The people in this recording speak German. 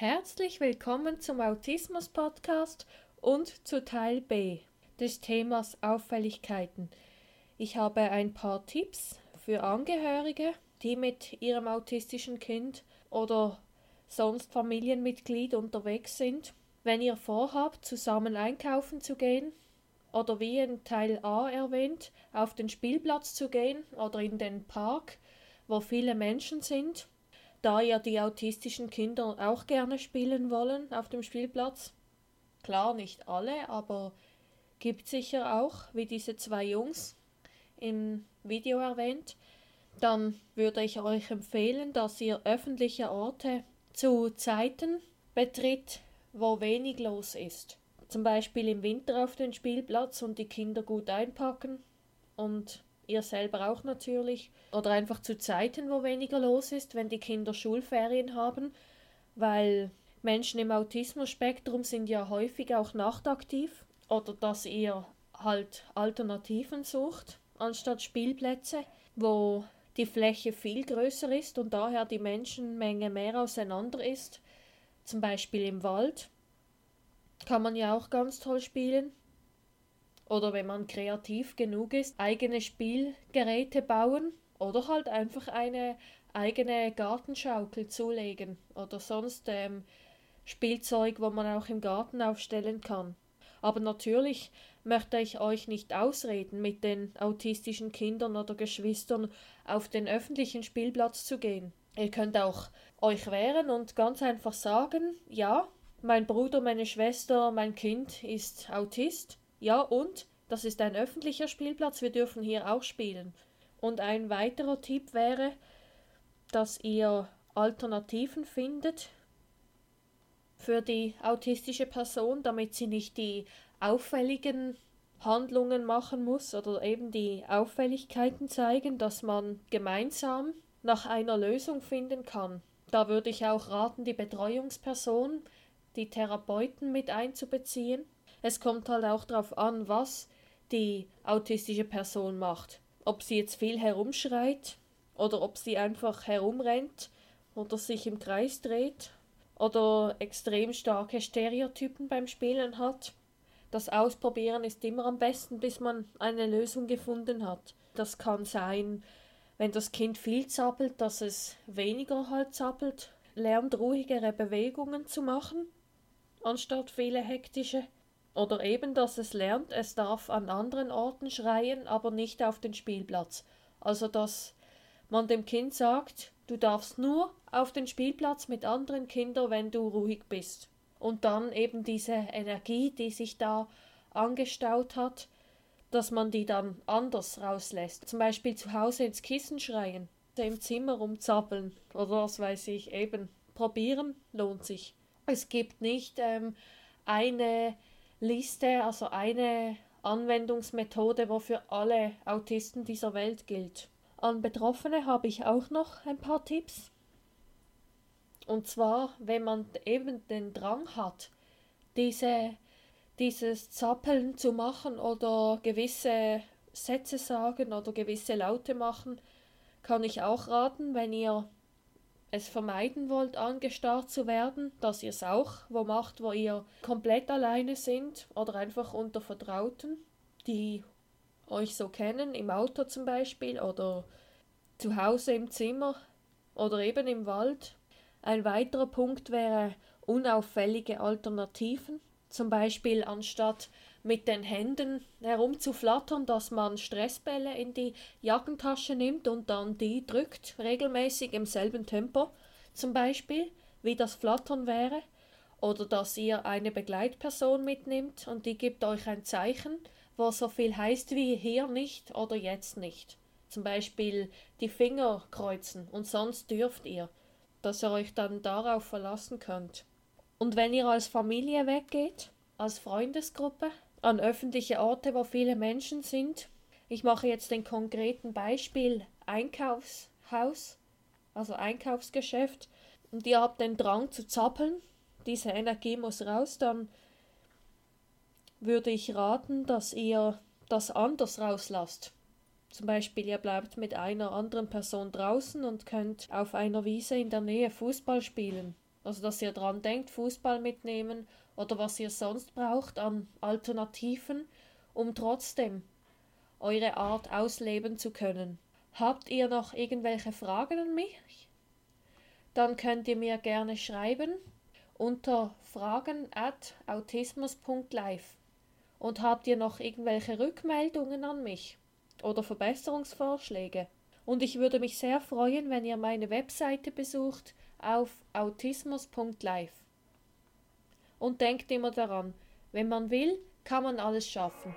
Herzlich willkommen zum Autismus Podcast und zu Teil B des Themas Auffälligkeiten. Ich habe ein paar Tipps für Angehörige, die mit ihrem autistischen Kind oder sonst Familienmitglied unterwegs sind. Wenn ihr vorhabt, zusammen einkaufen zu gehen oder wie in Teil A erwähnt, auf den Spielplatz zu gehen oder in den Park, wo viele Menschen sind, da ja die autistischen Kinder auch gerne spielen wollen auf dem Spielplatz. Klar, nicht alle, aber gibt sicher auch, wie diese zwei Jungs im Video erwähnt. Dann würde ich euch empfehlen, dass ihr öffentliche Orte zu Zeiten betritt, wo wenig los ist. Zum Beispiel im Winter auf den Spielplatz und die Kinder gut einpacken und ihr selber auch natürlich. Oder einfach zu Zeiten, wo weniger los ist, wenn die Kinder Schulferien haben, weil Menschen im Autismus-Spektrum sind ja häufig auch nachtaktiv oder dass ihr halt Alternativen sucht anstatt Spielplätze, wo die Fläche viel größer ist und daher die Menschenmenge mehr auseinander ist. Zum Beispiel im Wald kann man ja auch ganz toll spielen oder wenn man kreativ genug ist, eigene Spielgeräte bauen oder halt einfach eine eigene Gartenschaukel zulegen oder sonst ähm, Spielzeug, wo man auch im Garten aufstellen kann. Aber natürlich möchte ich euch nicht ausreden, mit den autistischen Kindern oder Geschwistern auf den öffentlichen Spielplatz zu gehen. Ihr könnt auch euch wehren und ganz einfach sagen, ja, mein Bruder, meine Schwester, mein Kind ist Autist ja, und das ist ein öffentlicher Spielplatz, wir dürfen hier auch spielen. Und ein weiterer Tipp wäre, dass ihr Alternativen findet für die autistische Person, damit sie nicht die auffälligen Handlungen machen muss oder eben die Auffälligkeiten zeigen, dass man gemeinsam nach einer Lösung finden kann. Da würde ich auch raten, die Betreuungsperson, die Therapeuten mit einzubeziehen es kommt halt auch darauf an, was die autistische Person macht. Ob sie jetzt viel herumschreit oder ob sie einfach herumrennt oder sich im Kreis dreht oder extrem starke Stereotypen beim Spielen hat. Das Ausprobieren ist immer am besten, bis man eine Lösung gefunden hat. Das kann sein, wenn das Kind viel zappelt, dass es weniger halt zappelt, lernt ruhigere Bewegungen zu machen, anstatt viele hektische. Oder eben, dass es lernt, es darf an anderen Orten schreien, aber nicht auf den Spielplatz. Also, dass man dem Kind sagt, du darfst nur auf den Spielplatz mit anderen Kindern, wenn du ruhig bist. Und dann eben diese Energie, die sich da angestaut hat, dass man die dann anders rauslässt. Zum Beispiel zu Hause ins Kissen schreien, im Zimmer rumzappeln oder was weiß ich, eben probieren lohnt sich. Es gibt nicht ähm, eine Liste, also eine Anwendungsmethode, wo für alle Autisten dieser Welt gilt. An Betroffene habe ich auch noch ein paar Tipps. Und zwar, wenn man eben den Drang hat, diese, dieses Zappeln zu machen oder gewisse Sätze sagen oder gewisse Laute machen, kann ich auch raten, wenn ihr es vermeiden wollt, angestarrt zu werden, dass ihr es auch wo macht, wo ihr komplett alleine sind oder einfach unter Vertrauten, die euch so kennen, im Auto zum Beispiel oder zu Hause im Zimmer oder eben im Wald. Ein weiterer Punkt wäre unauffällige Alternativen, zum Beispiel anstatt mit den Händen herumzuflattern, dass man Stressbälle in die Jackentasche nimmt und dann die drückt, regelmäßig im selben Tempo, zum Beispiel, wie das Flattern wäre, oder dass ihr eine Begleitperson mitnimmt und die gibt euch ein Zeichen, wo so viel heißt wie hier nicht oder jetzt nicht. Zum Beispiel die Finger kreuzen und sonst dürft ihr, dass ihr euch dann darauf verlassen könnt. Und wenn ihr als Familie weggeht, als Freundesgruppe, an öffentliche Orte, wo viele Menschen sind. Ich mache jetzt den konkreten Beispiel Einkaufshaus, also Einkaufsgeschäft, und ihr habt den Drang zu zappeln, diese Energie muss raus, dann würde ich raten, dass ihr das anders rauslasst. Zum Beispiel, ihr bleibt mit einer anderen Person draußen und könnt auf einer Wiese in der Nähe Fußball spielen. Also, dass ihr dran denkt, Fußball mitnehmen oder was ihr sonst braucht an Alternativen, um trotzdem eure Art ausleben zu können. Habt ihr noch irgendwelche Fragen an mich? Dann könnt ihr mir gerne schreiben unter fragen at autismus.live. Und habt ihr noch irgendwelche Rückmeldungen an mich oder Verbesserungsvorschläge? Und ich würde mich sehr freuen, wenn ihr meine Webseite besucht auf autismus.live. Und denkt immer daran, wenn man will, kann man alles schaffen.